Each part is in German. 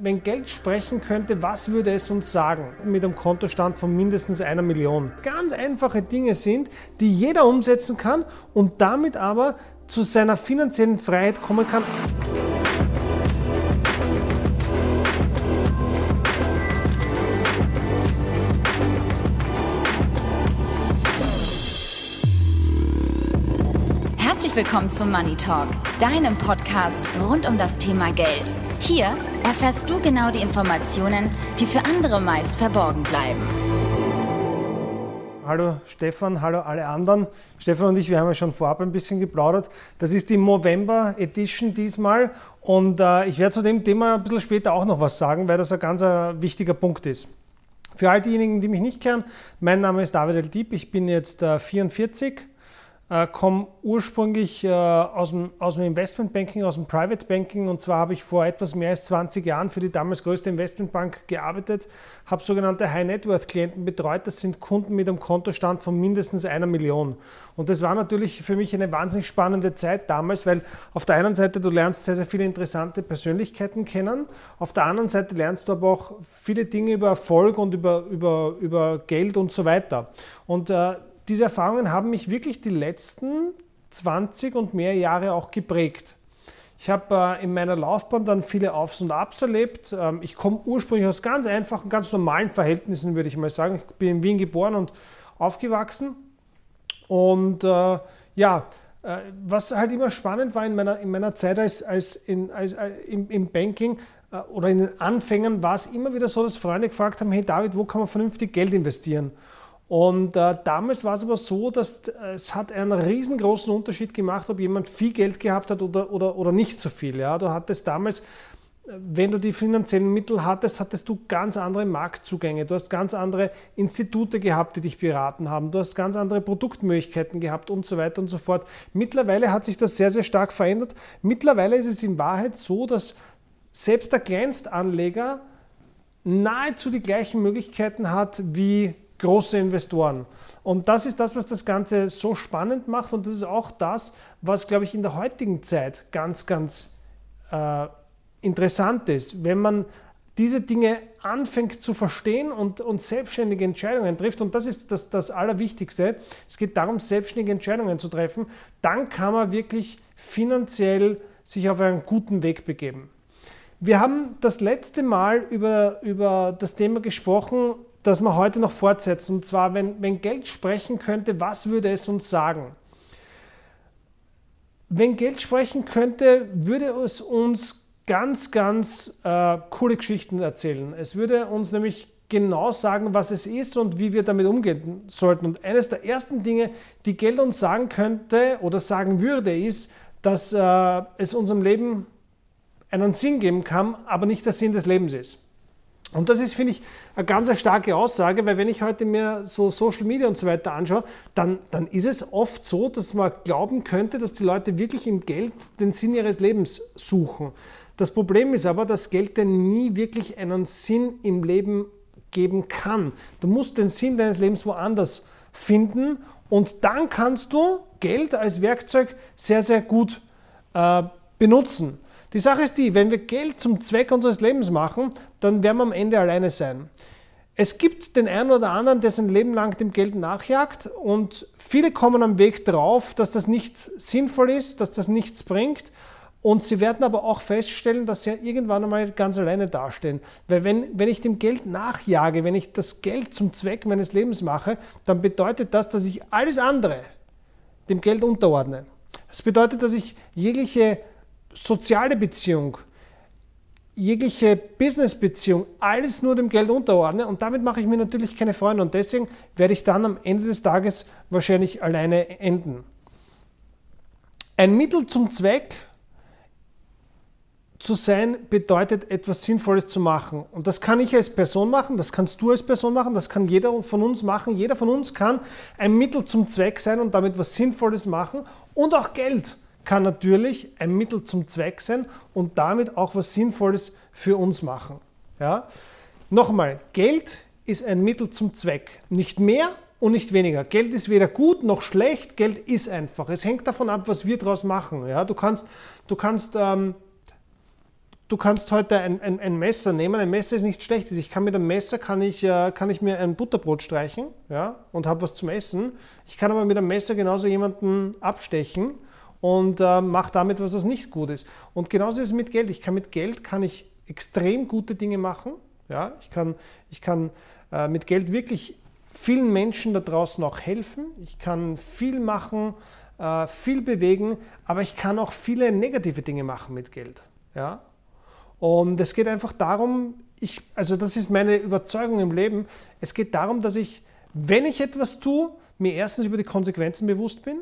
Wenn Geld sprechen könnte, was würde es uns sagen? Mit einem Kontostand von mindestens einer Million. Ganz einfache Dinge sind, die jeder umsetzen kann und damit aber zu seiner finanziellen Freiheit kommen kann. Willkommen zum Money Talk, deinem Podcast rund um das Thema Geld. Hier erfährst du genau die Informationen, die für andere meist verborgen bleiben. Hallo Stefan, hallo alle anderen. Stefan und ich, wir haben ja schon vorab ein bisschen geplaudert. Das ist die Movember Edition diesmal und äh, ich werde zu dem Thema ein bisschen später auch noch was sagen, weil das ein ganz äh, wichtiger Punkt ist. Für all diejenigen, die mich nicht kennen, mein Name ist David El Dieb, ich bin jetzt äh, 44 äh, komme ursprünglich äh, aus, dem, aus dem Investmentbanking, aus dem Private Banking und zwar habe ich vor etwas mehr als 20 Jahren für die damals größte Investmentbank gearbeitet, habe sogenannte High Net Worth Klienten betreut. Das sind Kunden mit einem Kontostand von mindestens einer Million. Und das war natürlich für mich eine wahnsinnig spannende Zeit damals, weil auf der einen Seite du lernst sehr, sehr viele interessante Persönlichkeiten kennen, auf der anderen Seite lernst du aber auch viele Dinge über Erfolg und über, über, über Geld und so weiter. Und äh, diese Erfahrungen haben mich wirklich die letzten 20 und mehr Jahre auch geprägt. Ich habe äh, in meiner Laufbahn dann viele Aufs und Abs erlebt. Ähm, ich komme ursprünglich aus ganz einfachen, ganz normalen Verhältnissen, würde ich mal sagen. Ich bin in Wien geboren und aufgewachsen. Und äh, ja, äh, was halt immer spannend war in meiner, in meiner Zeit als, als, in, als äh, im, im Banking oder in den Anfängen, war es immer wieder so, dass Freunde gefragt haben, hey David, wo kann man vernünftig Geld investieren? Und äh, damals war es aber so, dass äh, es hat einen riesengroßen Unterschied gemacht, ob jemand viel Geld gehabt hat oder, oder, oder nicht so viel. Ja? Du hattest damals, äh, wenn du die finanziellen Mittel hattest, hattest du ganz andere Marktzugänge. Du hast ganz andere Institute gehabt, die dich beraten haben. Du hast ganz andere Produktmöglichkeiten gehabt und so weiter und so fort. Mittlerweile hat sich das sehr, sehr stark verändert. Mittlerweile ist es in Wahrheit so, dass selbst der Kleinstanleger nahezu die gleichen Möglichkeiten hat wie große Investoren. Und das ist das, was das Ganze so spannend macht und das ist auch das, was, glaube ich, in der heutigen Zeit ganz, ganz äh, interessant ist. Wenn man diese Dinge anfängt zu verstehen und, und selbstständige Entscheidungen trifft, und das ist das, das Allerwichtigste, es geht darum, selbstständige Entscheidungen zu treffen, dann kann man wirklich finanziell sich auf einen guten Weg begeben. Wir haben das letzte Mal über, über das Thema gesprochen, das wir heute noch fortsetzen. Und zwar, wenn, wenn Geld sprechen könnte, was würde es uns sagen? Wenn Geld sprechen könnte, würde es uns ganz, ganz äh, coole Geschichten erzählen. Es würde uns nämlich genau sagen, was es ist und wie wir damit umgehen sollten. Und eines der ersten Dinge, die Geld uns sagen könnte oder sagen würde, ist, dass äh, es unserem Leben einen Sinn geben kann, aber nicht der Sinn des Lebens ist. Und das ist, finde ich, eine ganz starke Aussage, weil wenn ich heute mir so Social Media und so weiter anschaue, dann, dann ist es oft so, dass man glauben könnte, dass die Leute wirklich im Geld den Sinn ihres Lebens suchen. Das Problem ist aber, dass Geld denn nie wirklich einen Sinn im Leben geben kann. Du musst den Sinn deines Lebens woanders finden und dann kannst du Geld als Werkzeug sehr, sehr gut äh, benutzen. Die Sache ist die, wenn wir Geld zum Zweck unseres Lebens machen, dann werden wir am Ende alleine sein. Es gibt den einen oder anderen, der sein Leben lang dem Geld nachjagt und viele kommen am Weg drauf, dass das nicht sinnvoll ist, dass das nichts bringt und sie werden aber auch feststellen, dass sie irgendwann einmal ganz alleine dastehen. Weil wenn, wenn ich dem Geld nachjage, wenn ich das Geld zum Zweck meines Lebens mache, dann bedeutet das, dass ich alles andere dem Geld unterordne. Das bedeutet, dass ich jegliche soziale Beziehung, jegliche Business-Beziehung, alles nur dem Geld unterordne und damit mache ich mir natürlich keine Freunde und deswegen werde ich dann am Ende des Tages wahrscheinlich alleine enden. Ein Mittel zum Zweck zu sein bedeutet, etwas Sinnvolles zu machen. Und das kann ich als Person machen, das kannst du als Person machen, das kann jeder von uns machen. Jeder von uns kann ein Mittel zum Zweck sein und damit was Sinnvolles machen und auch Geld kann natürlich ein Mittel zum Zweck sein und damit auch was Sinnvolles für uns machen. Ja? Nochmal, Geld ist ein Mittel zum Zweck. Nicht mehr und nicht weniger. Geld ist weder gut noch schlecht, Geld ist einfach. Es hängt davon ab, was wir daraus machen. Ja? Du kannst, du kannst ähm, du kannst heute ein, ein, ein, Messer nehmen. Ein Messer ist nicht schlecht. Ich kann mit einem Messer kann ich, äh, kann ich mir ein Butterbrot streichen ja, und habe was zum Essen. Ich kann aber mit einem Messer genauso jemanden abstechen und äh, mache damit was, was nicht gut ist. Und genauso ist es mit Geld. Ich kann mit Geld kann ich extrem gute Dinge machen. Ja, ich kann, ich kann äh, mit Geld wirklich vielen Menschen da draußen auch helfen. Ich kann viel machen, äh, viel bewegen, aber ich kann auch viele negative Dinge machen mit Geld. Ja? Und es geht einfach darum, ich, also das ist meine Überzeugung im Leben, es geht darum, dass ich, wenn ich etwas tue, mir erstens über die Konsequenzen bewusst bin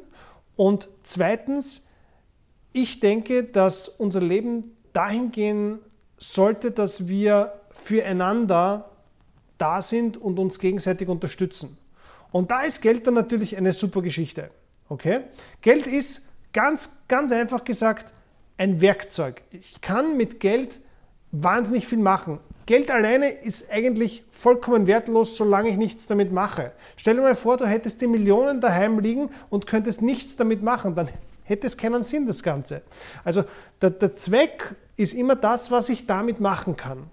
und zweitens, ich denke, dass unser Leben dahin gehen sollte, dass wir füreinander da sind und uns gegenseitig unterstützen. Und da ist Geld dann natürlich eine super Geschichte. Okay? Geld ist ganz, ganz einfach gesagt ein Werkzeug. Ich kann mit Geld wahnsinnig viel machen. Geld alleine ist eigentlich vollkommen wertlos, solange ich nichts damit mache. Stell dir mal vor, du hättest die Millionen daheim liegen und könntest nichts damit machen. Dann hätte es keinen Sinn, das Ganze. Also der, der Zweck ist immer das, was ich damit machen kann.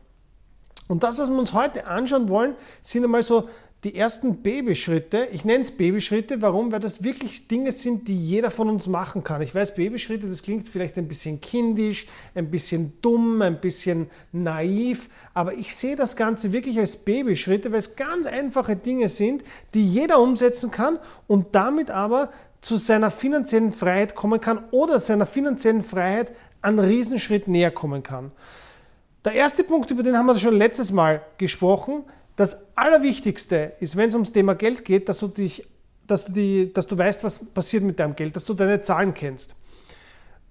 Und das, was wir uns heute anschauen wollen, sind einmal so die ersten Babyschritte. Ich nenne es Babyschritte. Warum? Weil das wirklich Dinge sind, die jeder von uns machen kann. Ich weiß, Babyschritte, das klingt vielleicht ein bisschen kindisch, ein bisschen dumm, ein bisschen naiv. Aber ich sehe das Ganze wirklich als Babyschritte, weil es ganz einfache Dinge sind, die jeder umsetzen kann und damit aber zu seiner finanziellen Freiheit kommen kann oder seiner finanziellen Freiheit einen Riesenschritt näher kommen kann. Der erste Punkt, über den haben wir schon letztes Mal gesprochen, das Allerwichtigste ist, wenn es ums Thema Geld geht, dass du, dich, dass, du die, dass du weißt, was passiert mit deinem Geld, dass du deine Zahlen kennst.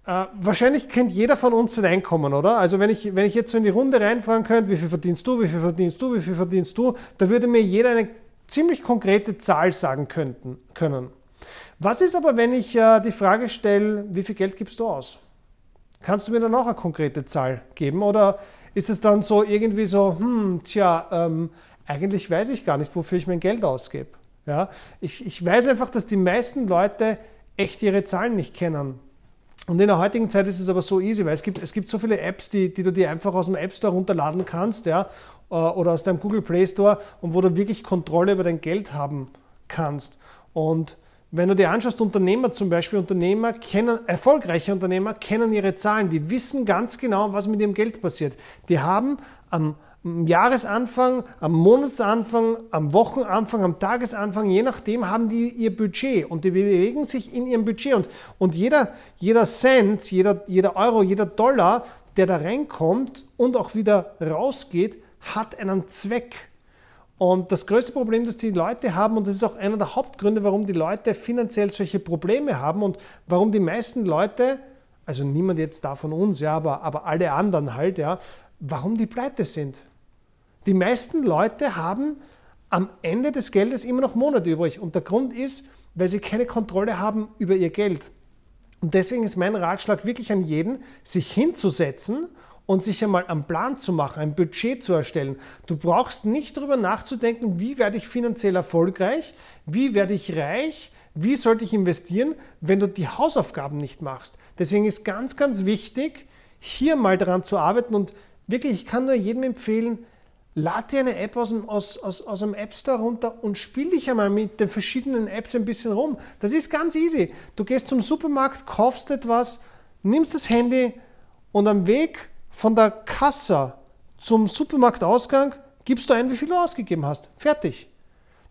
Äh, wahrscheinlich kennt jeder von uns sein Einkommen, oder? Also wenn ich, wenn ich jetzt so in die Runde reinfahren könnte, wie viel verdienst du, wie viel verdienst du, wie viel verdienst du, da würde mir jeder eine ziemlich konkrete Zahl sagen könnten, können. Was ist aber, wenn ich äh, die Frage stelle, wie viel Geld gibst du aus? Kannst du mir dann auch eine konkrete Zahl geben? Oder ist es dann so irgendwie so, hm, tja, ähm, eigentlich weiß ich gar nicht, wofür ich mein Geld ausgebe. Ja? Ich, ich weiß einfach, dass die meisten Leute echt ihre Zahlen nicht kennen. Und in der heutigen Zeit ist es aber so easy, weil es gibt, es gibt so viele Apps, die, die du dir einfach aus dem App Store runterladen kannst ja, äh, oder aus deinem Google Play Store und wo du wirklich Kontrolle über dein Geld haben kannst. Und wenn du dir anschaust, Unternehmer zum Beispiel, Unternehmer kennen, erfolgreiche Unternehmer kennen ihre Zahlen, die wissen ganz genau, was mit ihrem Geld passiert. Die haben am Jahresanfang, am Monatsanfang, am Wochenanfang, am Tagesanfang, je nachdem haben die ihr Budget und die bewegen sich in ihrem Budget. Und, und jeder, jeder Cent, jeder, jeder Euro, jeder Dollar, der da reinkommt und auch wieder rausgeht, hat einen Zweck. Und das größte Problem, das die Leute haben, und das ist auch einer der Hauptgründe, warum die Leute finanziell solche Probleme haben und warum die meisten Leute, also niemand jetzt da von uns, ja, aber, aber alle anderen halt, ja, warum die pleite sind. Die meisten Leute haben am Ende des Geldes immer noch Monate übrig. Und der Grund ist, weil sie keine Kontrolle haben über ihr Geld. Und deswegen ist mein Ratschlag wirklich an jeden, sich hinzusetzen und sich einmal einen Plan zu machen, ein Budget zu erstellen. Du brauchst nicht darüber nachzudenken, wie werde ich finanziell erfolgreich, wie werde ich reich, wie sollte ich investieren, wenn du die Hausaufgaben nicht machst. Deswegen ist ganz, ganz wichtig, hier mal daran zu arbeiten und wirklich, ich kann nur jedem empfehlen, lad dir eine App aus dem, aus, aus, aus dem App Store runter und spiel dich einmal mit den verschiedenen Apps ein bisschen rum. Das ist ganz easy. Du gehst zum Supermarkt, kaufst etwas, nimmst das Handy und am Weg von der Kasse zum Supermarktausgang gibst du ein, wie viel du ausgegeben hast. Fertig.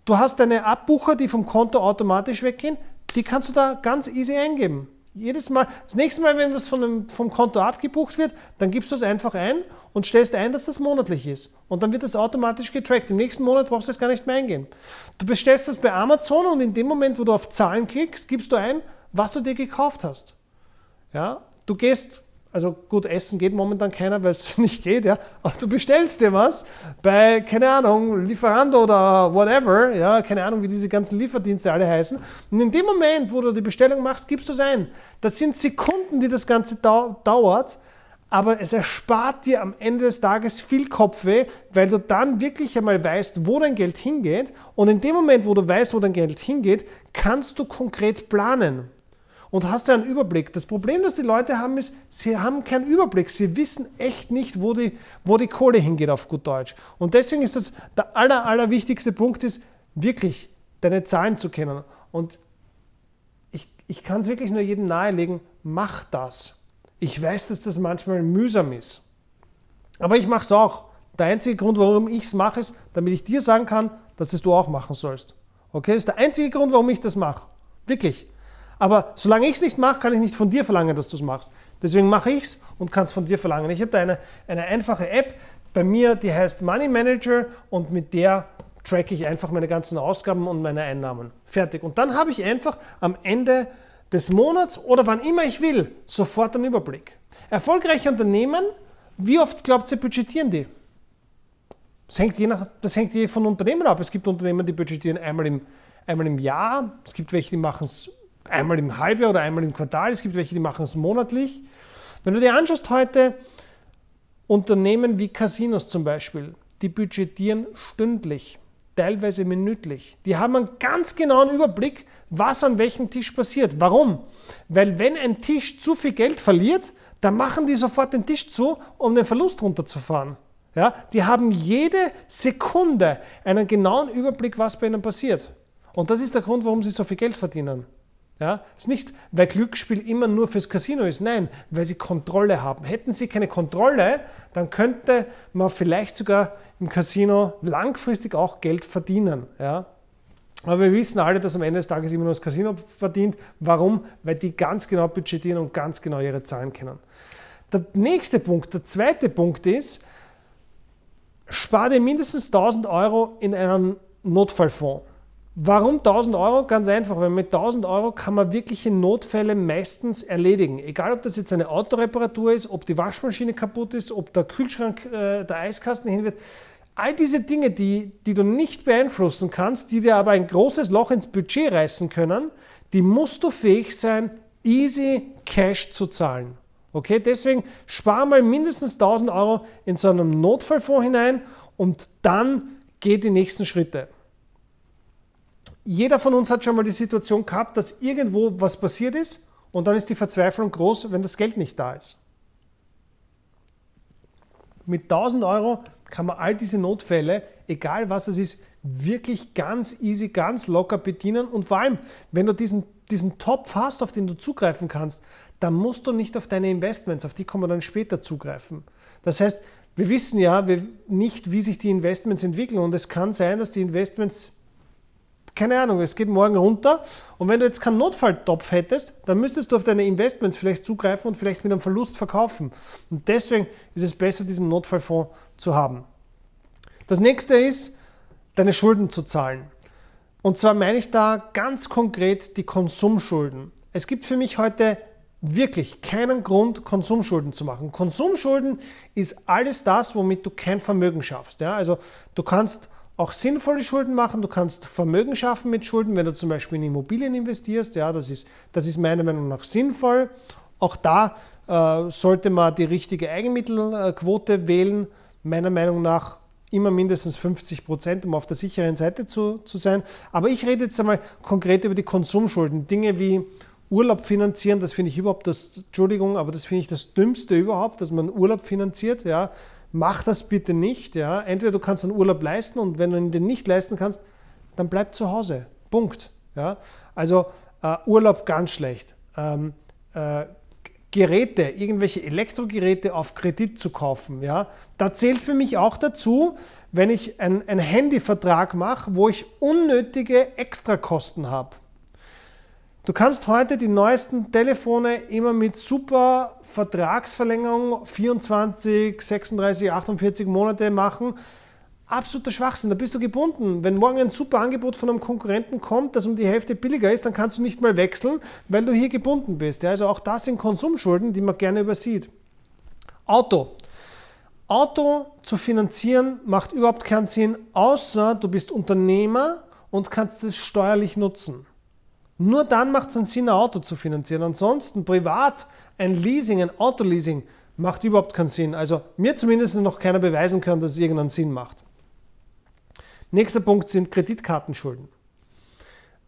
Du hast deine Abbucher, die vom Konto automatisch weggehen, die kannst du da ganz easy eingeben. Jedes Mal, das nächste Mal, wenn was von dem, vom Konto abgebucht wird, dann gibst du es einfach ein und stellst ein, dass das monatlich ist. Und dann wird das automatisch getrackt. Im nächsten Monat brauchst du es gar nicht mehr eingehen. Du bestellst das bei Amazon und in dem Moment, wo du auf Zahlen klickst, gibst du ein, was du dir gekauft hast. Ja? Du gehst also gut, essen geht momentan keiner, weil es nicht geht, ja. Aber du bestellst dir was bei, keine Ahnung, Lieferando oder whatever, ja, keine Ahnung, wie diese ganzen Lieferdienste alle heißen. Und in dem Moment, wo du die Bestellung machst, gibst du es ein. Das sind Sekunden, die das Ganze dauert, aber es erspart dir am Ende des Tages viel Kopfweh, weil du dann wirklich einmal weißt, wo dein Geld hingeht. Und in dem Moment, wo du weißt, wo dein Geld hingeht, kannst du konkret planen. Und hast einen Überblick. Das Problem, das die Leute haben, ist, sie haben keinen Überblick. Sie wissen echt nicht, wo die, wo die Kohle hingeht auf gut Deutsch. Und deswegen ist das der aller, allerwichtigste Punkt ist, wirklich deine Zahlen zu kennen. Und ich, ich kann es wirklich nur jedem nahelegen, mach das. Ich weiß, dass das manchmal mühsam ist. Aber ich mache es auch. Der einzige Grund, warum ich es mache, ist, damit ich dir sagen kann, dass es du auch machen sollst. Okay, das ist der einzige Grund, warum ich das mache. Wirklich. Aber solange ich es nicht mache, kann ich nicht von dir verlangen, dass du es machst. Deswegen mache ich es und kann es von dir verlangen. Ich habe da eine, eine einfache App bei mir, die heißt Money Manager und mit der tracke ich einfach meine ganzen Ausgaben und meine Einnahmen. Fertig. Und dann habe ich einfach am Ende des Monats oder wann immer ich will, sofort einen Überblick. Erfolgreiche Unternehmen, wie oft glaubt ihr, budgetieren die? Das hängt, je nach, das hängt je von Unternehmen ab. Es gibt Unternehmen, die budgetieren einmal im, einmal im Jahr. Es gibt welche, die machen es einmal im Halbjahr oder einmal im Quartal. Es gibt welche, die machen es monatlich. Wenn du dir anschaust heute Unternehmen wie Casinos zum Beispiel, die budgetieren stündlich, teilweise minütlich. Die haben einen ganz genauen Überblick, was an welchem Tisch passiert. Warum? Weil wenn ein Tisch zu viel Geld verliert, dann machen die sofort den Tisch zu, um den Verlust runterzufahren. Ja, die haben jede Sekunde einen genauen Überblick, was bei ihnen passiert. Und das ist der Grund, warum sie so viel Geld verdienen. Ja, ist nicht, weil Glücksspiel immer nur fürs Casino ist, nein, weil sie Kontrolle haben. Hätten sie keine Kontrolle, dann könnte man vielleicht sogar im Casino langfristig auch Geld verdienen. Ja. Aber wir wissen alle, dass am Ende des Tages immer nur das Casino verdient. Warum? Weil die ganz genau budgetieren und ganz genau ihre Zahlen kennen. Der nächste Punkt, der zweite Punkt ist, spar dir mindestens 1000 Euro in einen Notfallfonds. Warum 1000 Euro? Ganz einfach, weil mit 1000 Euro kann man wirkliche Notfälle meistens erledigen. Egal, ob das jetzt eine Autoreparatur ist, ob die Waschmaschine kaputt ist, ob der Kühlschrank, äh, der Eiskasten hin wird. All diese Dinge, die, die du nicht beeinflussen kannst, die dir aber ein großes Loch ins Budget reißen können, die musst du fähig sein, easy Cash zu zahlen. Okay, deswegen spar mal mindestens 1000 Euro in so einen Notfallfonds hinein und dann geh die nächsten Schritte. Jeder von uns hat schon mal die Situation gehabt, dass irgendwo was passiert ist und dann ist die Verzweiflung groß, wenn das Geld nicht da ist. Mit 1000 Euro kann man all diese Notfälle, egal was es ist, wirklich ganz easy, ganz locker bedienen. Und vor allem, wenn du diesen, diesen Topf hast, auf den du zugreifen kannst, dann musst du nicht auf deine Investments, auf die kommen wir dann später zugreifen. Das heißt, wir wissen ja nicht, wie sich die Investments entwickeln und es kann sein, dass die Investments, keine Ahnung, es geht morgen runter und wenn du jetzt keinen Notfalltopf hättest, dann müsstest du auf deine Investments vielleicht zugreifen und vielleicht mit einem Verlust verkaufen. Und deswegen ist es besser, diesen Notfallfonds zu haben. Das nächste ist, deine Schulden zu zahlen. Und zwar meine ich da ganz konkret die Konsumschulden. Es gibt für mich heute wirklich keinen Grund, Konsumschulden zu machen. Konsumschulden ist alles das, womit du kein Vermögen schaffst. Ja? Also du kannst auch sinnvolle Schulden machen, du kannst Vermögen schaffen mit Schulden, wenn du zum Beispiel in Immobilien investierst. Ja, das ist, das ist meiner Meinung nach sinnvoll. Auch da äh, sollte man die richtige Eigenmittelquote wählen. Meiner Meinung nach immer mindestens 50 Prozent, um auf der sicheren Seite zu, zu sein. Aber ich rede jetzt einmal konkret über die Konsumschulden. Dinge wie Urlaub finanzieren, das finde ich überhaupt das, Entschuldigung, aber das finde ich das Dümmste überhaupt, dass man Urlaub finanziert. Ja. Mach das bitte nicht. Ja. Entweder du kannst einen Urlaub leisten und wenn du ihn den nicht leisten kannst, dann bleib zu Hause. Punkt. Ja. Also äh, Urlaub ganz schlecht. Ähm, äh, Geräte, irgendwelche Elektrogeräte auf Kredit zu kaufen. Ja? Da zählt für mich auch dazu, wenn ich einen Handyvertrag mache, wo ich unnötige Extrakosten habe. Du kannst heute die neuesten Telefone immer mit super Vertragsverlängerung 24, 36, 48 Monate machen. Absoluter Schwachsinn, da bist du gebunden. Wenn morgen ein super Angebot von einem Konkurrenten kommt, das um die Hälfte billiger ist, dann kannst du nicht mal wechseln, weil du hier gebunden bist. also auch das sind Konsumschulden, die man gerne übersieht. Auto. Auto zu finanzieren macht überhaupt keinen Sinn, außer du bist Unternehmer und kannst es steuerlich nutzen. Nur dann macht es einen Sinn, ein Auto zu finanzieren. Ansonsten privat ein Leasing, ein Autoleasing macht überhaupt keinen Sinn. Also mir zumindest noch keiner beweisen kann, dass es irgendeinen Sinn macht. Nächster Punkt sind Kreditkartenschulden.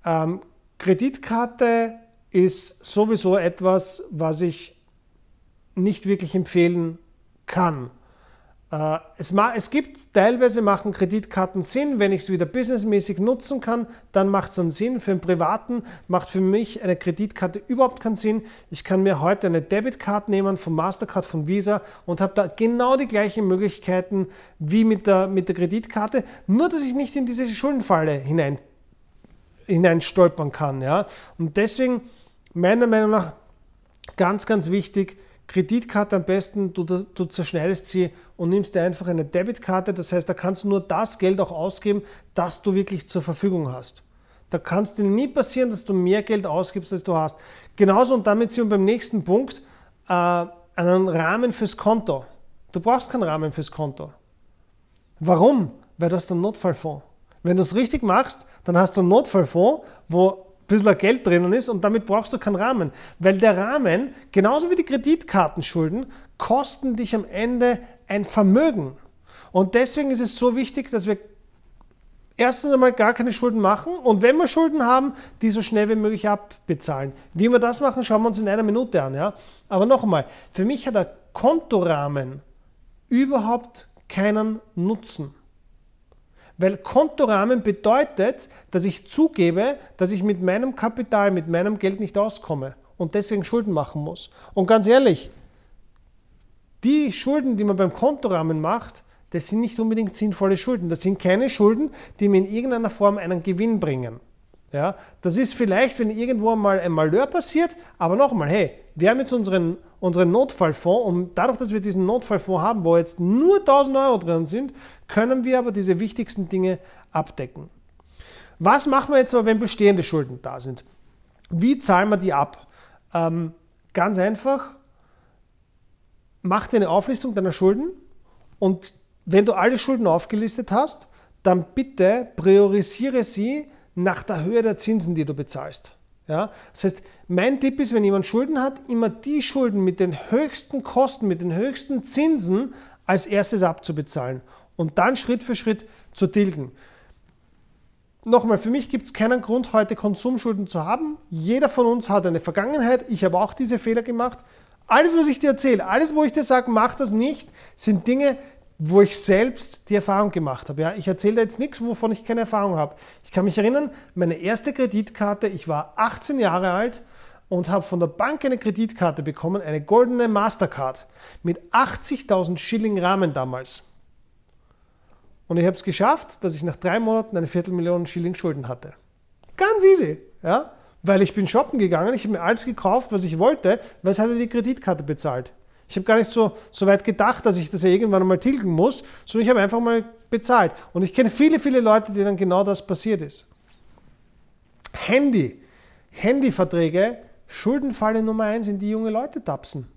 Ähm, Kreditkarte ist sowieso etwas, was ich nicht wirklich empfehlen kann. Äh, es, es, gibt teilweise machen Kreditkarten Sinn, wenn ich es wieder businessmäßig nutzen kann, dann macht es einen Sinn. Für einen Privaten macht für mich eine Kreditkarte überhaupt keinen Sinn. Ich kann mir heute eine Debitcard nehmen von Mastercard, von Visa und habe da genau die gleichen Möglichkeiten wie mit der, mit der Kreditkarte, nur dass ich nicht in diese Schuldenfalle hinein, hinein stolpern kann. Ja? Und deswegen meiner Meinung nach ganz, ganz wichtig, Kreditkarte am besten, du, du zerschneidest sie und nimmst dir einfach eine Debitkarte. Das heißt, da kannst du nur das Geld auch ausgeben, das du wirklich zur Verfügung hast. Da kann es dir nie passieren, dass du mehr Geld ausgibst, als du hast. Genauso und damit sind wir beim nächsten Punkt, äh, einen Rahmen fürs Konto. Du brauchst keinen Rahmen fürs Konto. Warum? Weil das ist ein Notfallfonds. Wenn du es richtig machst, dann hast du einen Notfallfonds, wo bisschen Geld drinnen ist und damit brauchst du keinen Rahmen. Weil der Rahmen, genauso wie die Kreditkartenschulden, kosten dich am Ende ein Vermögen. Und deswegen ist es so wichtig, dass wir erstens einmal gar keine Schulden machen und wenn wir Schulden haben, die so schnell wie möglich abbezahlen. Wie wir das machen, schauen wir uns in einer Minute an. Ja? Aber noch einmal, für mich hat der Kontorahmen überhaupt keinen Nutzen. Weil Kontorahmen bedeutet, dass ich zugebe, dass ich mit meinem Kapital, mit meinem Geld nicht auskomme und deswegen Schulden machen muss. Und ganz ehrlich, die Schulden, die man beim Kontorahmen macht, das sind nicht unbedingt sinnvolle Schulden. Das sind keine Schulden, die mir in irgendeiner Form einen Gewinn bringen. Ja, das ist vielleicht, wenn irgendwo mal ein Malheur passiert, aber nochmal, hey, wir haben jetzt unseren, unseren Notfallfonds und dadurch, dass wir diesen Notfallfonds haben, wo jetzt nur 1000 Euro drin sind, können wir aber diese wichtigsten Dinge abdecken. Was machen wir jetzt aber, wenn bestehende Schulden da sind? Wie zahlen wir die ab? Ähm, ganz einfach, mach dir eine Auflistung deiner Schulden und wenn du alle Schulden aufgelistet hast, dann bitte priorisiere sie nach der Höhe der Zinsen, die du bezahlst. Ja? Das heißt, mein Tipp ist, wenn jemand Schulden hat, immer die Schulden mit den höchsten Kosten, mit den höchsten Zinsen als erstes abzubezahlen und dann Schritt für Schritt zu tilgen. Nochmal, für mich gibt es keinen Grund, heute Konsumschulden zu haben. Jeder von uns hat eine Vergangenheit. Ich habe auch diese Fehler gemacht. Alles, was ich dir erzähle, alles, wo ich dir sage, mach das nicht, sind Dinge, wo ich selbst die Erfahrung gemacht habe. Ja, ich erzähle jetzt nichts, wovon ich keine Erfahrung habe. Ich kann mich erinnern, meine erste Kreditkarte, ich war 18 Jahre alt und habe von der Bank eine Kreditkarte bekommen, eine goldene Mastercard mit 80.000 Schilling Rahmen damals. Und ich habe es geschafft, dass ich nach drei Monaten eine Viertelmillion Schilling Schulden hatte. Ganz easy, ja, weil ich bin shoppen gegangen, ich habe mir alles gekauft, was ich wollte, weil es hatte die Kreditkarte bezahlt. Ich habe gar nicht so, so weit gedacht, dass ich das ja irgendwann einmal tilgen muss, sondern ich habe einfach mal bezahlt. Und ich kenne viele, viele Leute, denen genau das passiert ist. Handy. Handyverträge, Schuldenfalle Nummer eins, in die junge Leute tapsen.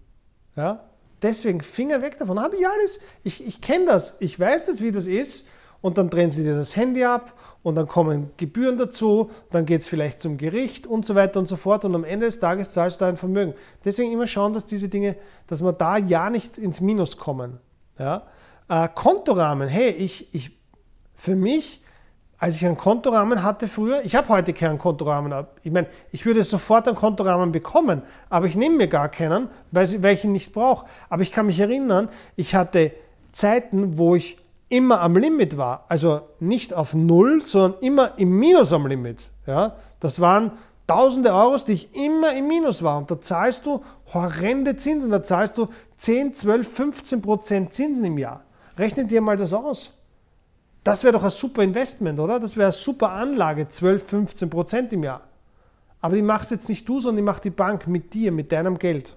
Ja? Deswegen Finger weg davon. Habe ich alles. Ich, ich kenne das. Ich weiß das, wie das ist. Und dann drehen sie dir das Handy ab und dann kommen Gebühren dazu, dann geht es vielleicht zum Gericht und so weiter und so fort und am Ende des Tages zahlst du ein Vermögen. Deswegen immer schauen, dass diese Dinge, dass wir da ja nicht ins Minus kommen. Ja? Äh, Kontorahmen, hey, ich, ich, für mich, als ich einen Kontorahmen hatte früher, ich habe heute keinen Kontorahmen, ich meine, ich würde sofort einen Kontorahmen bekommen, aber ich nehme mir gar keinen, weil, weil ich ihn nicht brauche. Aber ich kann mich erinnern, ich hatte Zeiten, wo ich immer am Limit war, also nicht auf Null, sondern immer im Minus am Limit. Ja? Das waren tausende Euros, die ich immer im Minus war. Und da zahlst du horrende Zinsen, da zahlst du 10, 12, 15 Prozent Zinsen im Jahr. Rechne dir mal das aus. Das wäre doch ein super Investment, oder? Das wäre eine super Anlage, 12, 15 Prozent im Jahr. Aber die machst jetzt nicht du, sondern die macht die Bank mit dir, mit deinem Geld.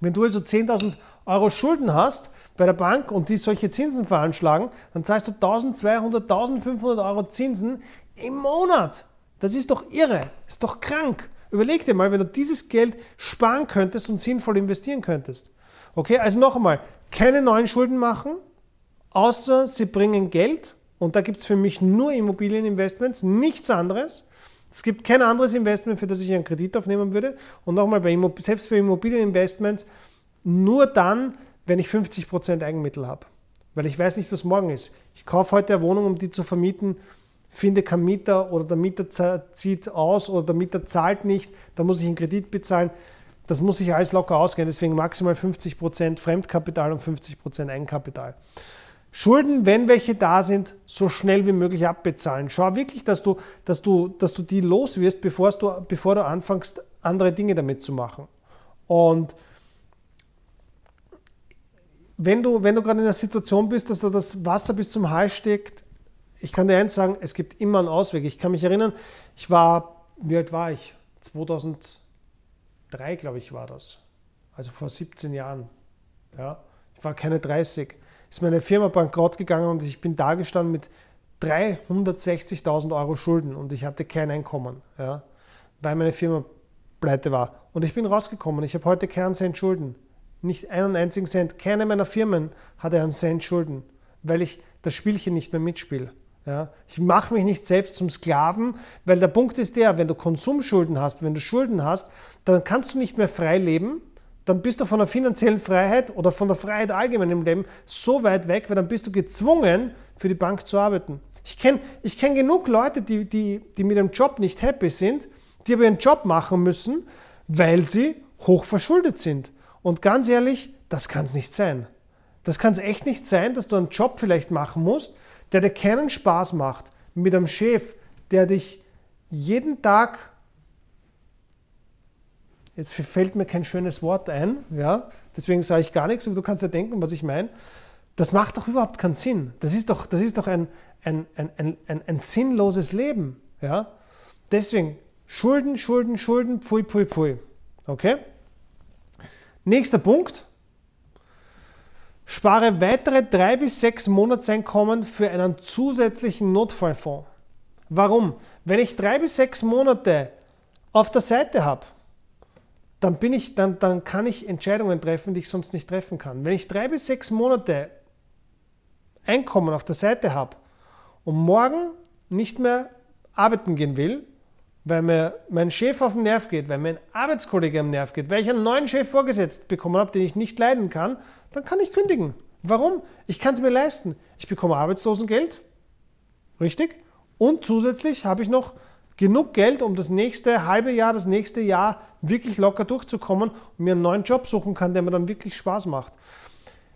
Wenn du also 10.000 Euro Schulden hast, bei der Bank und die solche Zinsen veranschlagen, dann zahlst du 1200, 1500 Euro Zinsen im Monat. Das ist doch irre, ist doch krank. Überleg dir mal, wenn du dieses Geld sparen könntest und sinnvoll investieren könntest. Okay, also noch einmal, keine neuen Schulden machen, außer sie bringen Geld. Und da gibt es für mich nur Immobilieninvestments, nichts anderes. Es gibt kein anderes Investment, für das ich einen Kredit aufnehmen würde. Und nochmal, selbst bei Immobilieninvestments, nur dann, wenn ich 50% Eigenmittel habe. Weil ich weiß nicht, was morgen ist. Ich kaufe heute eine Wohnung, um die zu vermieten finde keinen Mieter oder der Mieter zieht aus oder der Mieter zahlt nicht, da muss ich einen Kredit bezahlen. Das muss ich alles locker ausgehen, deswegen maximal 50% Fremdkapital und 50% Eigenkapital. Schulden, wenn welche da sind, so schnell wie möglich abbezahlen. Schau wirklich, dass du, dass du, dass du die los wirst, bevor du, bevor du anfängst, andere Dinge damit zu machen. Und wenn du, wenn du gerade in einer Situation bist, dass da das Wasser bis zum Hals steckt, ich kann dir eins sagen, es gibt immer einen Ausweg. Ich kann mich erinnern, ich war, wie alt war ich? 2003, glaube ich, war das. Also vor 17 Jahren. Ja, ich war keine 30. Ist meine Firma bankrott gegangen und ich bin da gestanden mit 360.000 Euro Schulden und ich hatte kein Einkommen, ja, weil meine Firma pleite war. Und ich bin rausgekommen. Ich habe heute keinen Cent Schulden. Nicht einen einzigen Cent. Keine meiner Firmen hat einen Cent Schulden, weil ich das Spielchen nicht mehr mitspiele. Ja, ich mache mich nicht selbst zum Sklaven, weil der Punkt ist der, wenn du Konsumschulden hast, wenn du Schulden hast, dann kannst du nicht mehr frei leben, dann bist du von der finanziellen Freiheit oder von der Freiheit allgemein im Leben so weit weg, weil dann bist du gezwungen, für die Bank zu arbeiten. Ich kenne ich kenn genug Leute, die, die, die mit dem Job nicht happy sind, die aber ihren Job machen müssen, weil sie hoch verschuldet sind. Und ganz ehrlich, das kann es nicht sein. Das kann es echt nicht sein, dass du einen Job vielleicht machen musst, der dir keinen Spaß macht, mit einem Chef, der dich jeden Tag, jetzt fällt mir kein schönes Wort ein, ja, deswegen sage ich gar nichts, aber du kannst ja denken, was ich meine. Das macht doch überhaupt keinen Sinn. Das ist doch, das ist doch ein, ein, ein, ein, ein, ein sinnloses Leben. Ja? Deswegen Schulden, Schulden, Schulden, pfui, pfui, pfui. Okay? Nächster Punkt. Spare weitere drei bis sechs Monatseinkommen für einen zusätzlichen Notfallfonds. Warum? Wenn ich drei bis sechs Monate auf der Seite habe, dann, bin ich, dann, dann kann ich Entscheidungen treffen, die ich sonst nicht treffen kann. Wenn ich drei bis sechs Monate Einkommen auf der Seite habe und morgen nicht mehr arbeiten gehen will, weil mir mein Chef auf den Nerv geht, weil mein Arbeitskollege am Nerv geht, weil ich einen neuen Chef vorgesetzt bekommen habe, den ich nicht leiden kann, dann kann ich kündigen. Warum? Ich kann es mir leisten. Ich bekomme Arbeitslosengeld, richtig? Und zusätzlich habe ich noch genug Geld, um das nächste halbe Jahr, das nächste Jahr wirklich locker durchzukommen und mir einen neuen Job suchen kann, der mir dann wirklich Spaß macht.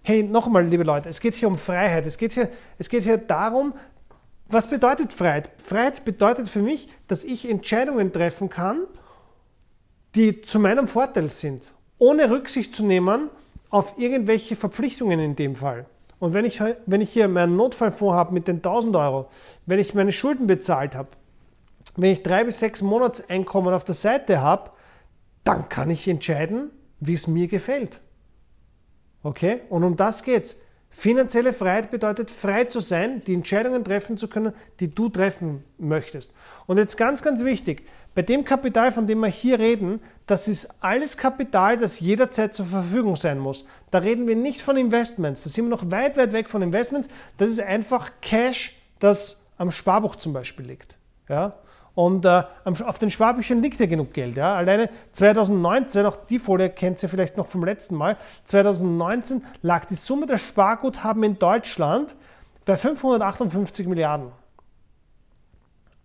Hey, nochmal, liebe Leute, es geht hier um Freiheit. Es geht hier, es geht hier darum, was bedeutet Freiheit? Freiheit bedeutet für mich, dass ich Entscheidungen treffen kann, die zu meinem Vorteil sind, ohne Rücksicht zu nehmen auf irgendwelche Verpflichtungen in dem Fall. Und wenn ich, wenn ich hier meinen Notfallfonds habe mit den 1000 Euro, wenn ich meine Schulden bezahlt habe, wenn ich drei bis sechs Monatseinkommen auf der Seite habe, dann kann ich entscheiden, wie es mir gefällt. Okay? Und um das geht's. Finanzielle Freiheit bedeutet, frei zu sein, die Entscheidungen treffen zu können, die du treffen möchtest. Und jetzt ganz, ganz wichtig, bei dem Kapital, von dem wir hier reden, das ist alles Kapital, das jederzeit zur Verfügung sein muss. Da reden wir nicht von Investments, da sind wir noch weit, weit weg von Investments. Das ist einfach Cash, das am Sparbuch zum Beispiel liegt. Ja? Und äh, auf den Sparbüchern liegt ja genug Geld. Ja? Alleine 2019, auch die Folie kennt ihr vielleicht noch vom letzten Mal, 2019 lag die Summe der Sparguthaben in Deutschland bei 558 Milliarden.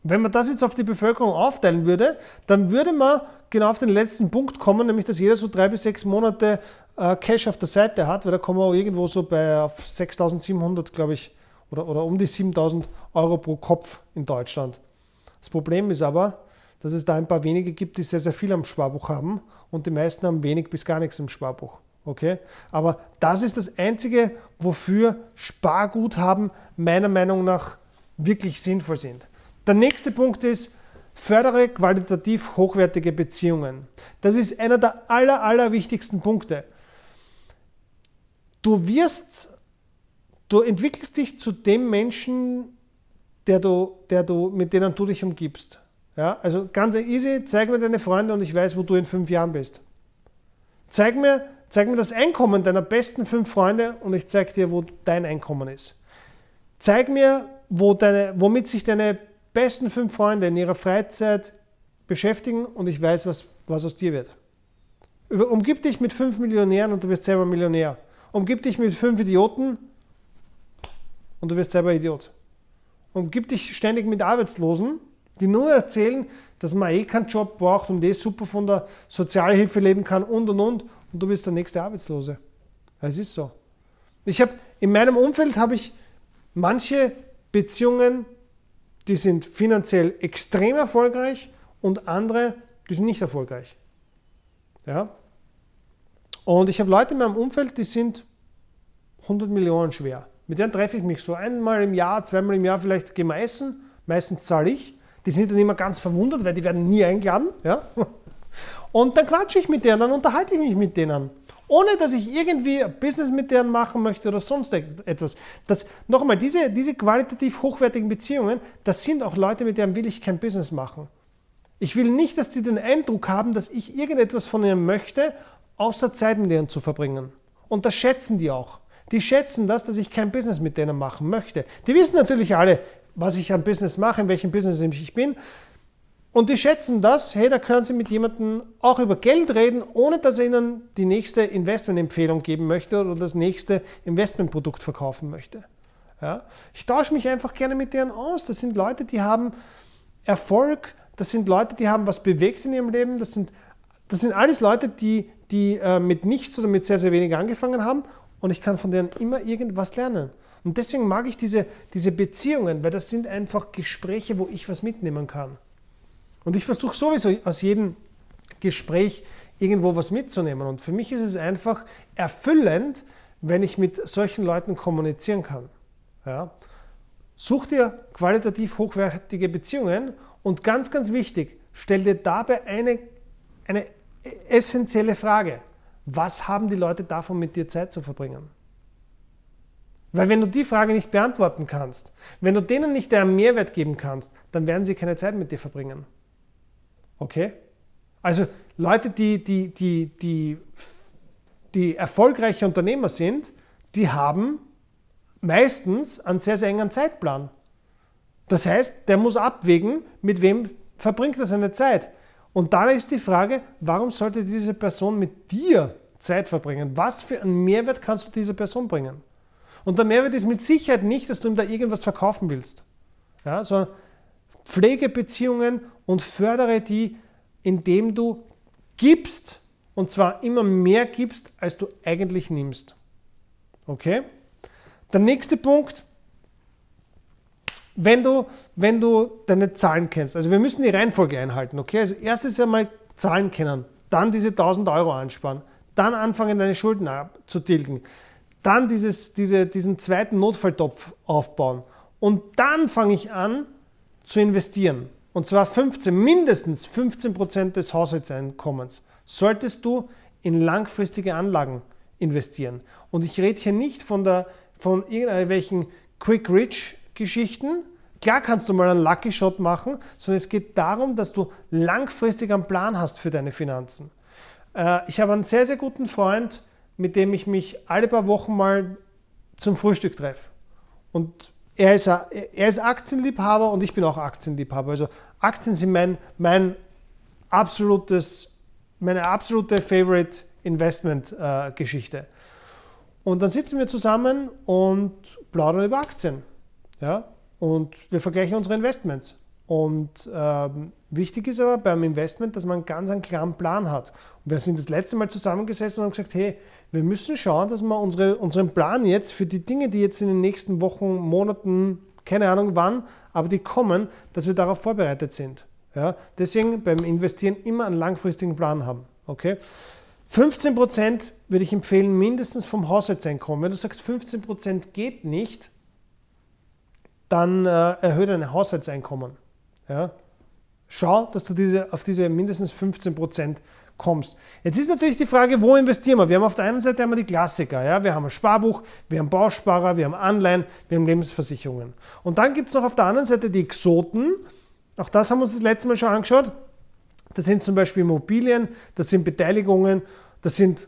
Wenn man das jetzt auf die Bevölkerung aufteilen würde, dann würde man genau auf den letzten Punkt kommen, nämlich dass jeder so drei bis sechs Monate äh, Cash auf der Seite hat, weil da kommen wir irgendwo so bei auf 6.700, glaube ich, oder, oder um die 7.000 Euro pro Kopf in Deutschland. Das Problem ist aber, dass es da ein paar wenige gibt, die sehr, sehr viel am Sparbuch haben und die meisten haben wenig bis gar nichts im Sparbuch. Okay? Aber das ist das Einzige, wofür Sparguthaben meiner Meinung nach wirklich sinnvoll sind. Der nächste Punkt ist, fördere qualitativ hochwertige Beziehungen. Das ist einer der aller, aller wichtigsten Punkte. Du wirst, du entwickelst dich zu dem Menschen, der du, der du, mit denen du dich umgibst. Ja, also ganz easy, zeig mir deine Freunde und ich weiß, wo du in fünf Jahren bist. Zeig mir, zeig mir das Einkommen deiner besten fünf Freunde und ich zeige dir, wo dein Einkommen ist. Zeig mir, wo deine, womit sich deine besten fünf Freunde in ihrer Freizeit beschäftigen und ich weiß, was, was aus dir wird. Umgib dich mit fünf Millionären und du wirst selber Millionär. Umgib dich mit fünf Idioten und du wirst selber Idiot. Umgib dich ständig mit Arbeitslosen, die nur erzählen, dass man eh keinen Job braucht und eh super von der Sozialhilfe leben kann und und und und du bist der nächste Arbeitslose. Es ist so. Ich habe in meinem Umfeld habe ich manche Beziehungen, die sind finanziell extrem erfolgreich und andere, die sind nicht erfolgreich. Ja? Und ich habe Leute in meinem Umfeld, die sind 100 Millionen schwer. Mit denen treffe ich mich so einmal im Jahr, zweimal im Jahr vielleicht essen. Meistens zahle ich. Die sind dann immer ganz verwundert, weil die werden nie eingeladen. Ja? Und dann quatsche ich mit denen, dann unterhalte ich mich mit denen. Ohne dass ich irgendwie Business mit denen machen möchte oder sonst etwas. Das, nochmal, diese, diese qualitativ hochwertigen Beziehungen, das sind auch Leute, mit denen will ich kein Business machen. Ich will nicht, dass sie den Eindruck haben, dass ich irgendetwas von ihnen möchte, außer Zeit mit ihnen zu verbringen. Und das schätzen die auch. Die schätzen das, dass ich kein Business mit denen machen möchte. Die wissen natürlich alle, was ich am Business mache, in welchem Business ich bin. Und die schätzen das, hey, da können sie mit jemandem auch über Geld reden, ohne dass er ihnen die nächste Investmentempfehlung geben möchte oder das nächste Investmentprodukt verkaufen möchte. Ja? Ich tausche mich einfach gerne mit denen aus. Das sind Leute, die haben Erfolg, das sind Leute, die haben was bewegt in ihrem Leben, das sind, das sind alles Leute, die, die äh, mit nichts oder mit sehr, sehr wenig angefangen haben und ich kann von denen immer irgendwas lernen. Und deswegen mag ich diese, diese Beziehungen, weil das sind einfach Gespräche, wo ich was mitnehmen kann. Und ich versuche sowieso aus jedem Gespräch irgendwo was mitzunehmen. Und für mich ist es einfach erfüllend, wenn ich mit solchen Leuten kommunizieren kann. Ja? Such dir qualitativ hochwertige Beziehungen und ganz, ganz wichtig, stell dir dabei eine, eine essentielle Frage was haben die Leute davon, mit dir Zeit zu verbringen? Weil wenn du die Frage nicht beantworten kannst, wenn du denen nicht einen Mehrwert geben kannst, dann werden sie keine Zeit mit dir verbringen. Okay? Also Leute, die, die, die, die, die erfolgreiche Unternehmer sind, die haben meistens einen sehr, sehr engen Zeitplan. Das heißt, der muss abwägen, mit wem verbringt er seine Zeit. Und da ist die Frage, warum sollte diese Person mit dir Zeit verbringen? Was für einen Mehrwert kannst du dieser Person bringen? Und der Mehrwert ist mit Sicherheit nicht, dass du ihm da irgendwas verkaufen willst, ja, sondern pflege Beziehungen und fördere die, indem du gibst und zwar immer mehr gibst, als du eigentlich nimmst. Okay? Der nächste Punkt, wenn du, wenn du deine Zahlen kennst, also wir müssen die Reihenfolge einhalten, okay? Also erstes einmal Zahlen kennen, dann diese 1000 Euro ansparen, dann anfangen deine Schulden abzutilgen, dann dieses, diese, diesen zweiten Notfalltopf aufbauen und dann fange ich an zu investieren. Und zwar 15, mindestens 15 Prozent des Haushaltseinkommens solltest du in langfristige Anlagen investieren. Und ich rede hier nicht von, der, von irgendwelchen Quick Rich Geschichten. Klar kannst du mal einen Lucky Shot machen, sondern es geht darum, dass du langfristig einen Plan hast für deine Finanzen. Äh, ich habe einen sehr, sehr guten Freund, mit dem ich mich alle paar Wochen mal zum Frühstück treffe. Und er ist, er ist Aktienliebhaber und ich bin auch Aktienliebhaber. Also Aktien sind mein, mein absolutes, meine absolute Favorite Investment-Geschichte. Äh, und dann sitzen wir zusammen und plaudern über Aktien. Ja? Und wir vergleichen unsere Investments. Und ähm, wichtig ist aber beim Investment, dass man ganz einen klaren Plan hat. Und wir sind das letzte Mal zusammengesessen und haben gesagt, hey, wir müssen schauen, dass wir unsere, unseren Plan jetzt für die Dinge, die jetzt in den nächsten Wochen, Monaten, keine Ahnung wann, aber die kommen, dass wir darauf vorbereitet sind. Ja? Deswegen beim Investieren immer einen langfristigen Plan haben. Okay? 15% würde ich empfehlen, mindestens vom Haushaltseinkommen. Wenn du sagst, 15% geht nicht, dann äh, erhöhe dein Haushaltseinkommen. Ja? Schau, dass du diese, auf diese mindestens 15% kommst. Jetzt ist natürlich die Frage, wo investieren wir? Wir haben auf der einen Seite einmal die Klassiker. Ja? Wir haben ein Sparbuch, wir haben Bausparer, wir haben Anleihen, wir haben Lebensversicherungen. Und dann gibt es noch auf der anderen Seite die Exoten. Auch das haben wir uns das letzte Mal schon angeschaut. Das sind zum Beispiel Immobilien, das sind Beteiligungen, das sind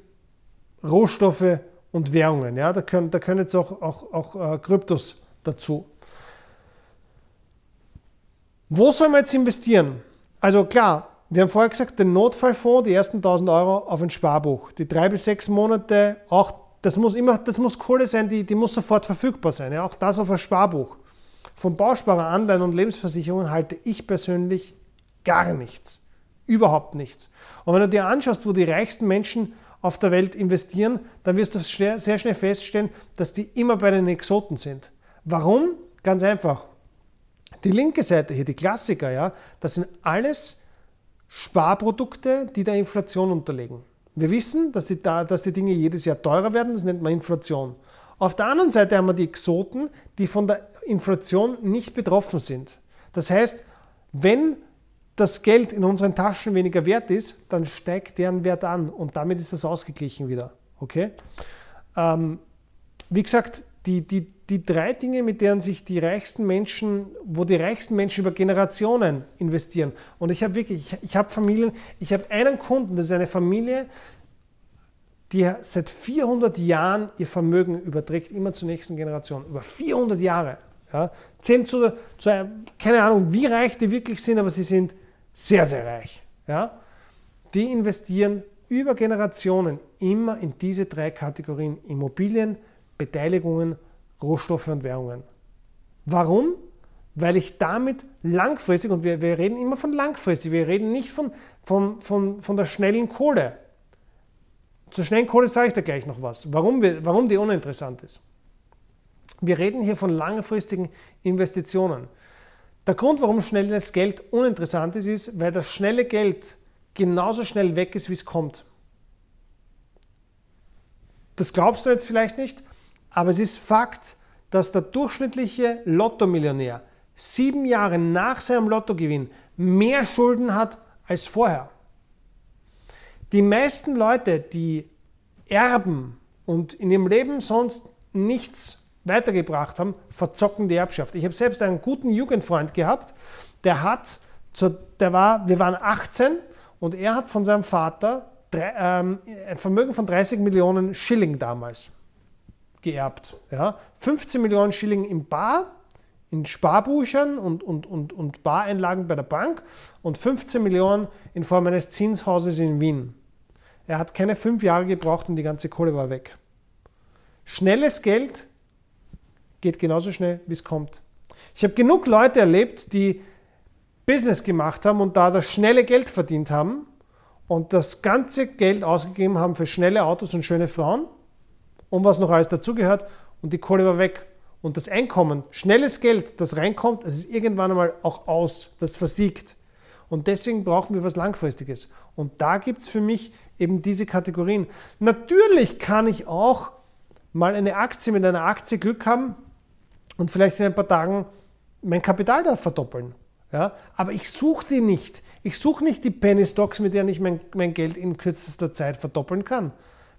Rohstoffe und Währungen. Ja? Da, können, da können jetzt auch, auch, auch äh, Kryptos dazu. Wo soll man jetzt investieren? Also klar, wir haben vorher gesagt, den Notfallfonds, die ersten 1000 Euro auf ein Sparbuch. Die drei bis sechs Monate, auch das muss immer, das muss Kohle sein, die, die muss sofort verfügbar sein. Ja? Auch das auf ein Sparbuch. Von Bausparer, Anleihen und Lebensversicherungen halte ich persönlich gar nichts. Überhaupt nichts. Und wenn du dir anschaust, wo die reichsten Menschen auf der Welt investieren, dann wirst du sehr schnell feststellen, dass die immer bei den Exoten sind. Warum? Ganz einfach. Die linke Seite hier, die Klassiker, ja, das sind alles Sparprodukte, die der Inflation unterliegen. Wir wissen, dass die, dass die Dinge jedes Jahr teurer werden, das nennt man Inflation. Auf der anderen Seite haben wir die Exoten, die von der Inflation nicht betroffen sind. Das heißt, wenn das Geld in unseren Taschen weniger wert ist, dann steigt deren Wert an und damit ist das ausgeglichen wieder. Okay? Ähm, wie gesagt, die, die, die drei Dinge, mit denen sich die reichsten Menschen, wo die reichsten Menschen über Generationen investieren. Und ich habe wirklich, ich, ich habe Familien, ich habe einen Kunden, das ist eine Familie, die seit 400 Jahren ihr Vermögen überträgt, immer zur nächsten Generation. Über 400 Jahre. Ja. Zehn zu, zu, keine Ahnung, wie reich die wirklich sind, aber sie sind sehr, sehr reich. Ja. Die investieren über Generationen immer in diese drei Kategorien Immobilien, Beteiligungen, Rohstoffe und Währungen. Warum? Weil ich damit langfristig, und wir, wir reden immer von langfristig, wir reden nicht von, von, von, von der schnellen Kohle. Zur schnellen Kohle sage ich da gleich noch was, warum, wir, warum die uninteressant ist. Wir reden hier von langfristigen Investitionen. Der Grund, warum schnelles Geld uninteressant ist, ist, weil das schnelle Geld genauso schnell weg ist, wie es kommt. Das glaubst du jetzt vielleicht nicht, aber es ist Fakt, dass der durchschnittliche Lottomillionär sieben Jahre nach seinem Lottogewinn mehr Schulden hat als vorher. Die meisten Leute, die erben und in ihrem Leben sonst nichts weitergebracht haben, verzocken die Erbschaft. Ich habe selbst einen guten Jugendfreund gehabt, der hat, der war, wir waren 18 und er hat von seinem Vater ähm, ein Vermögen von 30 Millionen Schilling damals geerbt. Ja? 15 Millionen Schilling im Bar, in Sparbüchern und, und, und, und Bareinlagen bei der Bank und 15 Millionen in Form eines Zinshauses in Wien. Er hat keine fünf Jahre gebraucht und die ganze Kohle war weg. Schnelles Geld geht genauso schnell, wie es kommt. Ich habe genug Leute erlebt, die Business gemacht haben und da das schnelle Geld verdient haben und das ganze Geld ausgegeben haben für schnelle Autos und schöne Frauen und was noch alles dazugehört und die Kohle war weg. Und das Einkommen, schnelles Geld, das reinkommt, das ist irgendwann einmal auch aus, das versiegt. Und deswegen brauchen wir was Langfristiges. Und da gibt es für mich eben diese Kategorien. Natürlich kann ich auch mal eine Aktie mit einer Aktie Glück haben und vielleicht in ein paar Tagen mein Kapital da verdoppeln. Ja? Aber ich suche die nicht. Ich suche nicht die Penny Stocks, mit denen ich mein, mein Geld in kürzester Zeit verdoppeln kann.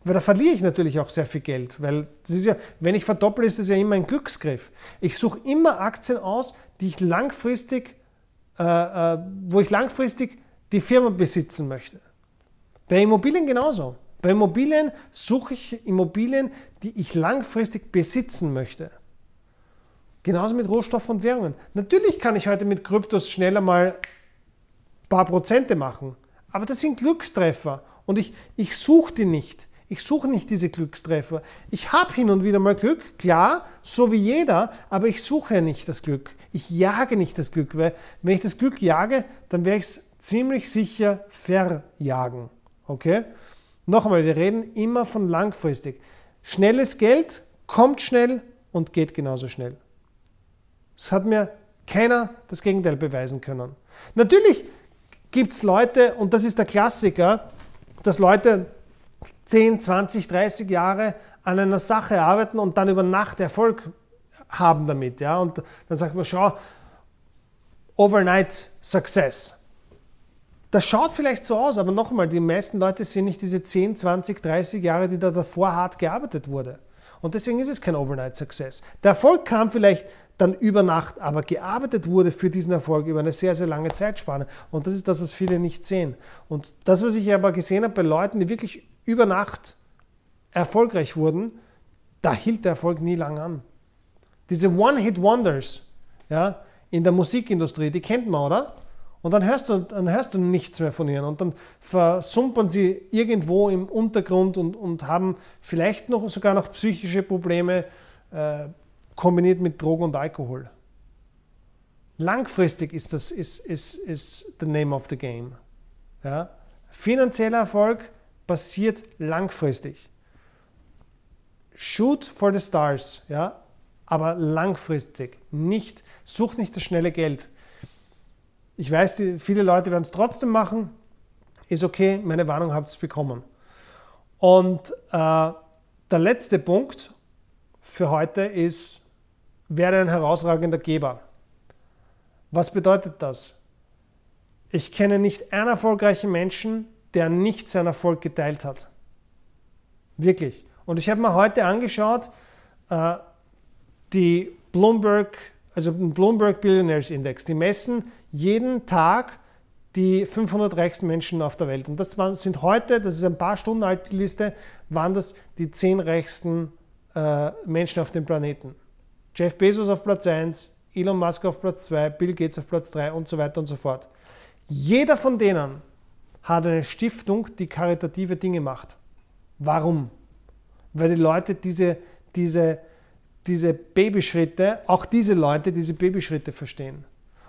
Weil da verliere ich natürlich auch sehr viel Geld, weil das ist ja, wenn ich verdopple, ist das ja immer ein Glücksgriff. Ich suche immer Aktien aus, die ich langfristig, äh, äh, wo ich langfristig die Firma besitzen möchte. Bei Immobilien genauso. Bei Immobilien suche ich Immobilien, die ich langfristig besitzen möchte. Genauso mit Rohstoffen und Währungen. Natürlich kann ich heute mit Kryptos schneller mal ein paar Prozente machen, aber das sind Glückstreffer und ich, ich suche die nicht. Ich suche nicht diese Glückstreffer. Ich habe hin und wieder mal Glück, klar, so wie jeder, aber ich suche nicht das Glück. Ich jage nicht das Glück, weil wenn ich das Glück jage, dann werde ich es ziemlich sicher verjagen. Okay? Noch einmal, wir reden immer von langfristig. Schnelles Geld kommt schnell und geht genauso schnell. Es hat mir keiner das Gegenteil beweisen können. Natürlich gibt es Leute, und das ist der Klassiker, dass Leute 10, 20, 30 Jahre an einer Sache arbeiten und dann über Nacht Erfolg haben damit. Ja? Und dann sagt man, schau, Overnight Success. Das schaut vielleicht so aus, aber nochmal, die meisten Leute sind nicht diese 10, 20, 30 Jahre, die da davor hart gearbeitet wurde. Und deswegen ist es kein Overnight Success. Der Erfolg kam vielleicht dann über Nacht, aber gearbeitet wurde für diesen Erfolg über eine sehr, sehr lange Zeitspanne. Und das ist das, was viele nicht sehen. Und das, was ich aber gesehen habe bei Leuten, die wirklich über Nacht erfolgreich wurden, da hielt der Erfolg nie lang an. Diese One-Hit-Wonders ja, in der Musikindustrie, die kennt man, oder? Und dann hörst, du, dann hörst du nichts mehr von ihnen. Und dann versumpern sie irgendwo im Untergrund und, und haben vielleicht noch sogar noch psychische Probleme äh, kombiniert mit Drogen und Alkohol. Langfristig ist das ist, ist, ist the name of the game. Ja? Finanzieller Erfolg passiert langfristig. Shoot for the stars, ja, aber langfristig. Nicht, such nicht das schnelle Geld. Ich weiß, viele Leute werden es trotzdem machen. Ist okay, meine Warnung habt ihr bekommen. Und äh, der letzte Punkt für heute ist, werde ein herausragender Geber. Was bedeutet das? Ich kenne nicht einen erfolgreichen Menschen, der nicht seinen Erfolg geteilt hat. Wirklich. Und ich habe mir heute angeschaut, äh, die Bloomberg, also den Bloomberg Billionaires Index, die messen jeden Tag die 500 reichsten Menschen auf der Welt. Und das waren, sind heute, das ist ein paar Stunden alt, die Liste, waren das die 10 reichsten äh, Menschen auf dem Planeten. Jeff Bezos auf Platz 1, Elon Musk auf Platz 2, Bill Gates auf Platz 3 und so weiter und so fort. Jeder von denen hat eine Stiftung, die karitative Dinge macht. Warum? Weil die Leute diese, diese, diese Babyschritte, auch diese Leute diese Babyschritte verstehen.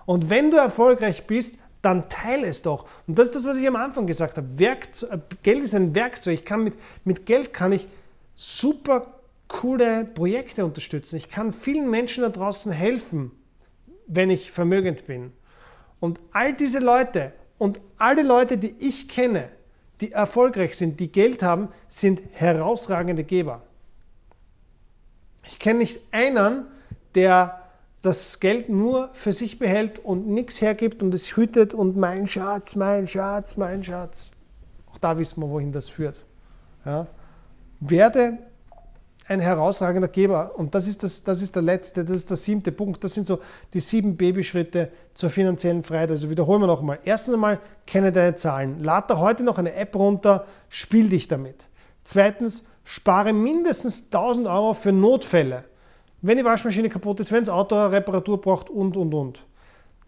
Und wenn du erfolgreich bist, dann teile es doch. Und das ist das, was ich am Anfang gesagt habe. Werkzeug, Geld ist ein Werkzeug. Ich kann mit, mit Geld kann ich super coole Projekte unterstützen. Ich kann vielen Menschen da draußen helfen, wenn ich vermögend bin. Und all diese Leute und alle Leute, die ich kenne, die erfolgreich sind, die Geld haben, sind herausragende Geber. Ich kenne nicht einen, der das Geld nur für sich behält und nichts hergibt und es hütet und mein Schatz, mein Schatz, mein Schatz. Auch da wissen wir, wohin das führt. Ja. Werde ein herausragender Geber. Und das ist, das, das ist der letzte, das ist der siebte Punkt. Das sind so die sieben Babyschritte zur finanziellen Freiheit. Also wiederholen wir nochmal. Erstens einmal, kenne deine Zahlen. Lade da heute noch eine App runter, spiel dich damit. Zweitens, spare mindestens 1000 Euro für Notfälle. Wenn die Waschmaschine kaputt ist, wenn das Auto eine Reparatur braucht und, und, und.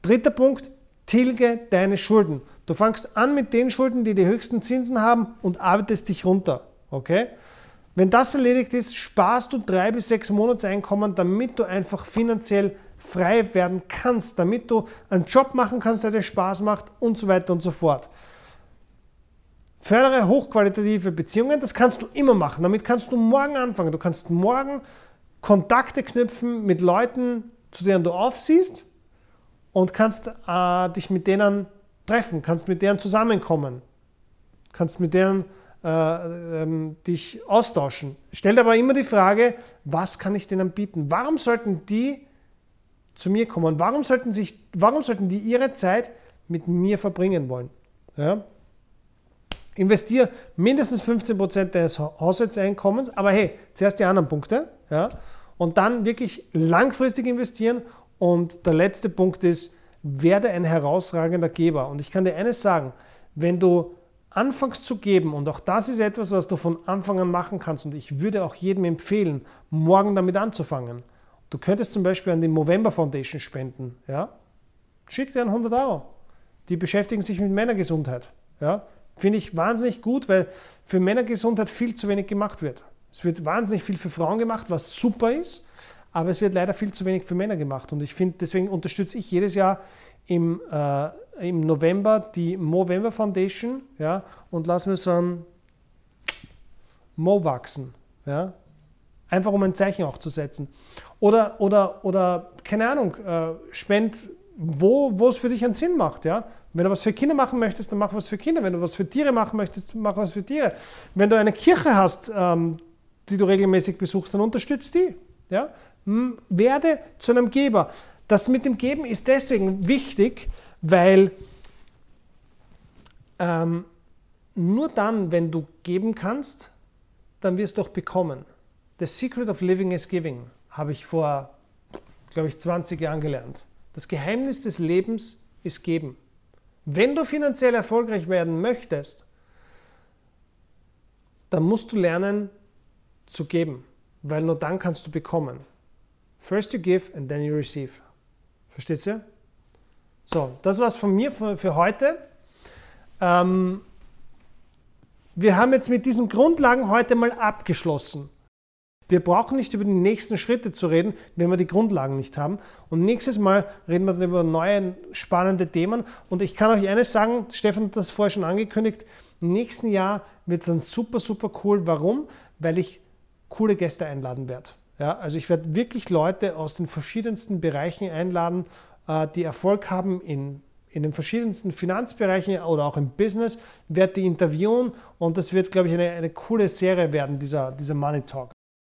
Dritter Punkt, tilge deine Schulden. Du fängst an mit den Schulden, die die höchsten Zinsen haben und arbeitest dich runter. Okay? Wenn das erledigt ist, sparst du drei bis sechs Monatseinkommen, damit du einfach finanziell frei werden kannst, damit du einen Job machen kannst, der dir Spaß macht und so weiter und so fort. Fördere hochqualitative Beziehungen, das kannst du immer machen. Damit kannst du morgen anfangen. Du kannst morgen Kontakte knüpfen mit Leuten, zu denen du aufsiehst und kannst äh, dich mit denen treffen, kannst mit denen zusammenkommen, kannst mit denen äh, ähm, dich austauschen. Stellt aber immer die Frage, was kann ich denen bieten? Warum sollten die zu mir kommen? Warum sollten, sich, warum sollten die ihre Zeit mit mir verbringen wollen? Ja? Investiere mindestens 15% deines Haushaltseinkommens, aber hey, zuerst die anderen Punkte. Ja? Und dann wirklich langfristig investieren. Und der letzte Punkt ist, werde ein herausragender Geber. Und ich kann dir eines sagen, wenn du anfängst zu geben, und auch das ist etwas, was du von Anfang an machen kannst, und ich würde auch jedem empfehlen, morgen damit anzufangen. Du könntest zum Beispiel an die Movember Foundation spenden. Ja? Schick dir 100 Euro. Die beschäftigen sich mit Männergesundheit. Ja? Finde ich wahnsinnig gut, weil für Männergesundheit viel zu wenig gemacht wird. Es wird wahnsinnig viel für Frauen gemacht, was super ist, aber es wird leider viel zu wenig für Männer gemacht. Und ich finde, deswegen unterstütze ich jedes Jahr im, äh, im November die Movember Foundation ja, und lassen wir so ein Mo wachsen. Ja? Einfach um ein Zeichen auch zu setzen. Oder, oder, oder keine Ahnung, äh, spend, wo, wo es für dich einen Sinn macht. Ja? Wenn du was für Kinder machen möchtest, dann mach was für Kinder. Wenn du was für Tiere machen möchtest, mach was für Tiere. Wenn du eine Kirche hast, ähm, die du regelmäßig besuchst, dann unterstützt die. Ja? Werde zu einem Geber. Das mit dem Geben ist deswegen wichtig, weil ähm, nur dann, wenn du geben kannst, dann wirst du auch bekommen. The Secret of Living is Giving habe ich vor, glaube ich, 20 Jahren gelernt. Das Geheimnis des Lebens ist Geben. Wenn du finanziell erfolgreich werden möchtest, dann musst du lernen zu geben, weil nur dann kannst du bekommen. First you give and then you receive. Versteht ihr? So, das war's von mir für, für heute. Ähm, wir haben jetzt mit diesen Grundlagen heute mal abgeschlossen. Wir brauchen nicht über die nächsten Schritte zu reden, wenn wir die Grundlagen nicht haben. Und nächstes Mal reden wir dann über neue spannende Themen. Und ich kann euch eines sagen, Stefan hat das vorher schon angekündigt, im nächsten Jahr wird es dann super, super cool. Warum? Weil ich coole Gäste einladen werde. Ja, also ich werde wirklich Leute aus den verschiedensten Bereichen einladen, äh, die Erfolg haben in in den verschiedensten Finanzbereichen oder auch im Business, werde die interviewen und das wird, glaube ich, eine, eine coole Serie werden, dieser, dieser Money Talk.